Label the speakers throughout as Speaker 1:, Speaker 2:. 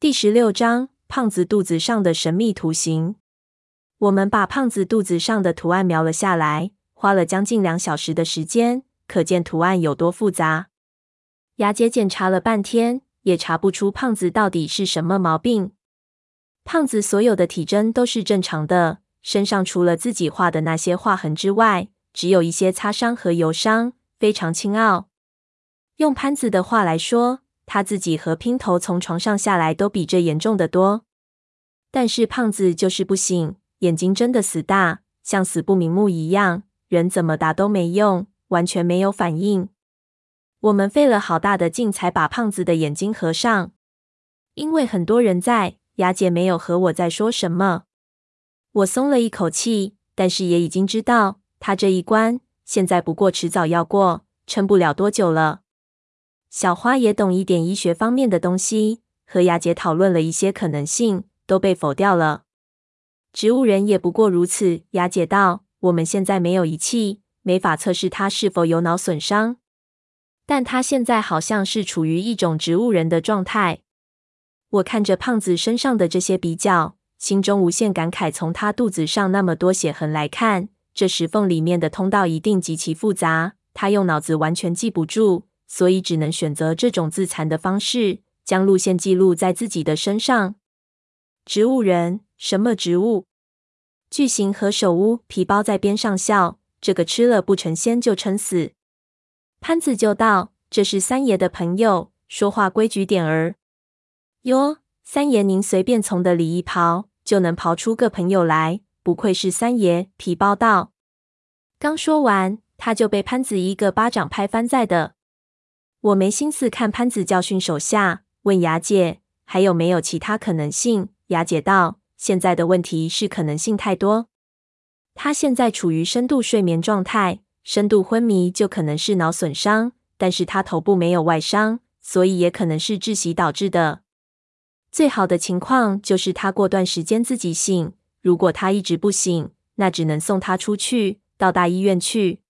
Speaker 1: 第十六章：胖子肚子上的神秘图形。我们把胖子肚子上的图案描了下来，花了将近两小时的时间，可见图案有多复杂。雅姐检查了半天，也查不出胖子到底是什么毛病。胖子所有的体征都是正常的，身上除了自己画的那些划痕之外，只有一些擦伤和油伤，非常轻奥。用潘子的话来说，他自己和姘头从床上下来都比这严重得多。但是胖子就是不醒，眼睛睁得死大，像死不瞑目一样，人怎么打都没用，完全没有反应。我们费了好大的劲才把胖子的眼睛合上，因为很多人在，雅姐没有和我再说什么。我松了一口气，但是也已经知道他这一关现在不过迟早要过，撑不了多久了。小花也懂一点医学方面的东西，和雅姐讨论了一些可能性，都被否掉了。植物人也不过如此。雅姐道：“我们现在没有仪器，没法测试他是否有脑损伤，但他现在好像是处于一种植物人的状态。”我看着胖子身上的这些比较，心中无限感慨。从他肚子上那么多血痕来看，这石缝里面的通道一定极其复杂，他用脑子完全记不住。所以只能选择这种自残的方式，将路线记录在自己的身上。植物人？什么植物？巨型何首乌皮包在边上笑，这个吃了不成仙就撑死。潘子就道：“这是三爷的朋友，说话规矩点儿。”哟，三爷您随便从的里一刨，就能刨出个朋友来，不愧是三爷。皮包道。刚说完，他就被潘子一个巴掌拍翻在的。我没心思看潘子教训手下，问雅姐还有没有其他可能性。雅姐道：“现在的问题是可能性太多。他现在处于深度睡眠状态，深度昏迷就可能是脑损伤，但是他头部没有外伤，所以也可能是窒息导致的。最好的情况就是他过段时间自己醒。如果他一直不醒，那只能送他出去，到大医院去。”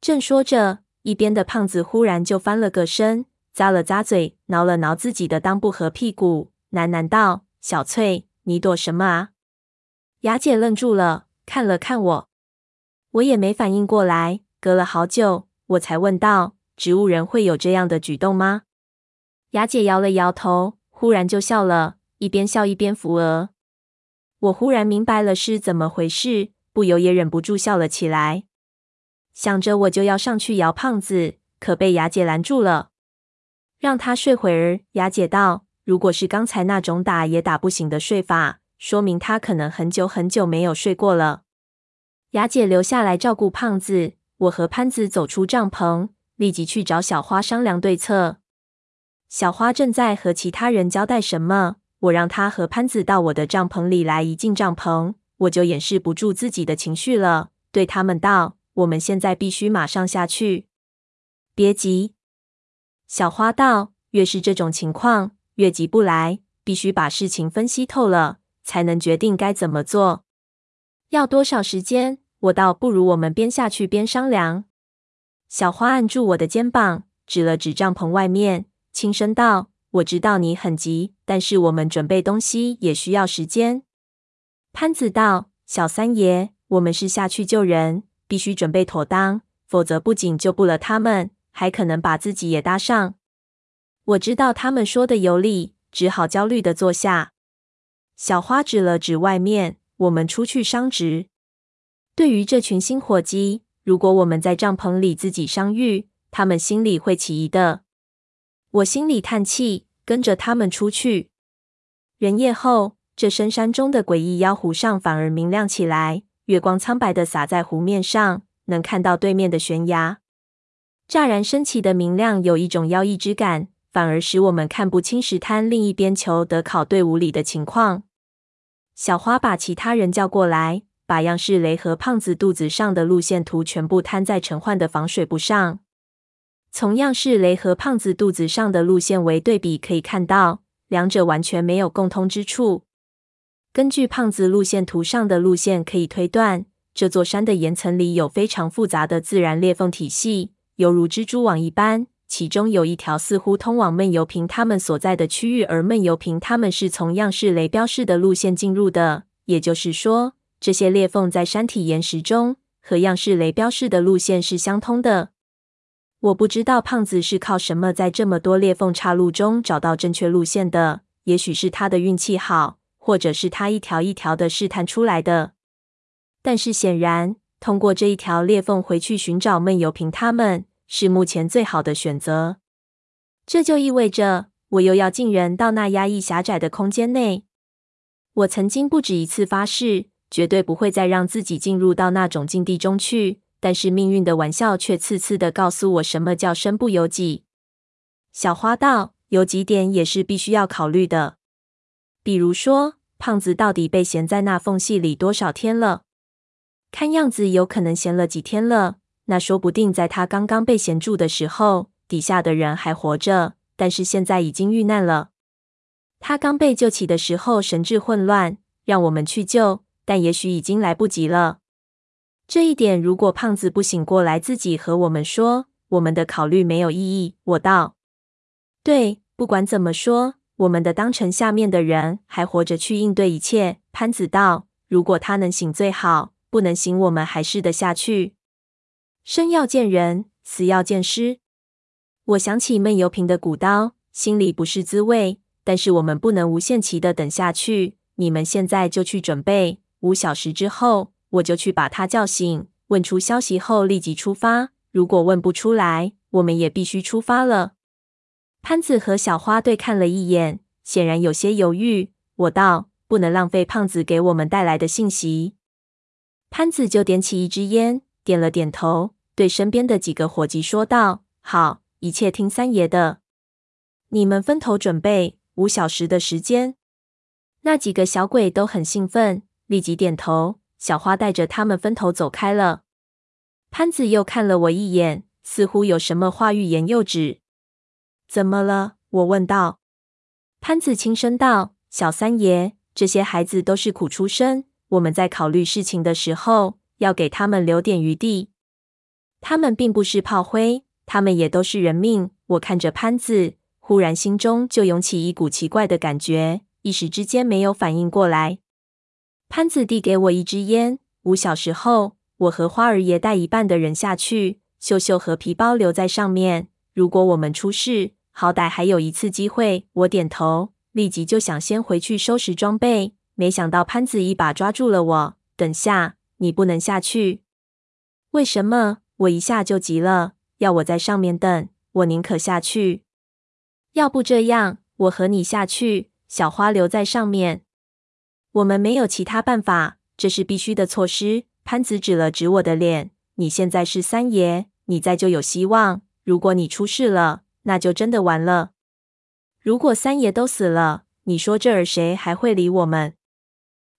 Speaker 1: 正说着。一边的胖子忽然就翻了个身，咂了咂嘴，挠了挠自己的裆部和屁股，喃喃道：“小翠，你躲什么啊？”雅姐愣住了，看了看我，我也没反应过来。隔了好久，我才问道：“植物人会有这样的举动吗？”雅姐摇了摇头，忽然就笑了，一边笑一边扶额。我忽然明白了是怎么回事，不由也忍不住笑了起来。想着我就要上去摇胖子，可被雅姐拦住了，让他睡会儿。雅姐道：“如果是刚才那种打也打不醒的睡法，说明他可能很久很久没有睡过了。”雅姐留下来照顾胖子，我和潘子走出帐篷，立即去找小花商量对策。小花正在和其他人交代什么，我让他和潘子到我的帐篷里来。一进帐篷，我就掩饰不住自己的情绪了，对他们道。我们现在必须马上下去，别急。小花道：“越是这种情况，越急不来，必须把事情分析透了，才能决定该怎么做。要多少时间？”我倒：“不如我们边下去边商量。”小花按住我的肩膀，指了指帐篷外面，轻声道：“我知道你很急，但是我们准备东西也需要时间。”潘子道：“小三爷，我们是下去救人。”必须准备妥当，否则不仅救不了他们，还可能把自己也搭上。我知道他们说的有理，只好焦虑的坐下。小花指了指外面，我们出去商值。对于这群新伙计，如果我们在帐篷里自己相遇，他们心里会起疑的。我心里叹气，跟着他们出去。人夜后，这深山中的诡异妖湖上反而明亮起来。月光苍白的洒在湖面上，能看到对面的悬崖。乍然升起的明亮有一种妖异之感，反而使我们看不清石滩另一边求德考队伍里的情况。小花把其他人叫过来，把样式雷和胖子肚子上的路线图全部摊在陈焕的防水布上。从样式雷和胖子肚子上的路线为对比，可以看到两者完全没有共通之处。根据胖子路线图上的路线，可以推断这座山的岩层里有非常复杂的自然裂缝体系，犹如蜘蛛网一般，其中有一条似乎通往闷油瓶他们所在的区域，而闷油瓶他们是从样式雷标式的路线进入的。也就是说，这些裂缝在山体岩石中和样式雷标式的路线是相通的。我不知道胖子是靠什么在这么多裂缝岔路中找到正确路线的。也许是他的运气好，或者是他一条一条的试探出来的。但是显然，通过这一条裂缝回去寻找闷油瓶他们。是目前最好的选择。这就意味着我又要进人到那压抑狭窄的空间内。我曾经不止一次发誓，绝对不会再让自己进入到那种境地中去。但是命运的玩笑却次次的告诉我，什么叫身不由己。小花道，有几点也是必须要考虑的。比如说，胖子到底被衔在那缝隙里多少天了？看样子有可能衔了几天了。那说不定在他刚刚被衔住的时候，底下的人还活着，但是现在已经遇难了。他刚被救起的时候神志混乱，让我们去救，但也许已经来不及了。这一点，如果胖子不醒过来，自己和我们说，我们的考虑没有意义。我道：对，不管怎么说，我们的当成下面的人还活着去应对一切。潘子道：如果他能醒最好，不能醒，我们还是得下去。生要见人，死要见尸。我想起闷油瓶的古刀，心里不是滋味。但是我们不能无限期的等下去。你们现在就去准备，五小时之后，我就去把他叫醒。问出消息后立即出发。如果问不出来，我们也必须出发了。潘子和小花对看了一眼，显然有些犹豫。我道：不能浪费胖子给我们带来的信息。潘子就点起一支烟。点了点头，对身边的几个伙计说道：“好，一切听三爷的。你们分头准备，五小时的时间。”那几个小鬼都很兴奋，立即点头。小花带着他们分头走开了。潘子又看了我一眼，似乎有什么话欲言又止。怎么了？我问道。潘子轻声道：“小三爷，这些孩子都是苦出身，我们在考虑事情的时候。”要给他们留点余地。他们并不是炮灰，他们也都是人命。我看着潘子，忽然心中就涌起一股奇怪的感觉，一时之间没有反应过来。潘子递给我一支烟。五小时后，我和花儿爷带一半的人下去，秀秀和皮包留在上面。如果我们出事，好歹还有一次机会。我点头，立即就想先回去收拾装备，没想到潘子一把抓住了我。等下。你不能下去，为什么？我一下就急了，要我在上面等，我宁可下去。要不这样，我和你下去，小花留在上面。我们没有其他办法，这是必须的措施。潘子指了指我的脸，你现在是三爷，你在就有希望。如果你出事了，那就真的完了。如果三爷都死了，你说这儿谁还会理我们？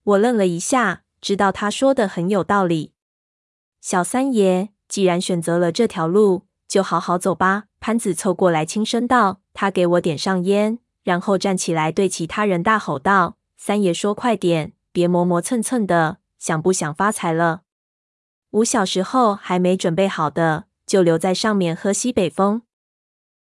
Speaker 1: 我愣了一下。知道他说的很有道理。小三爷，既然选择了这条路，就好好走吧。潘子凑过来轻声道：“他给我点上烟，然后站起来对其他人大吼道：‘三爷说快点，别磨磨蹭蹭的，想不想发财了？’五小时后还没准备好的，就留在上面喝西北风。”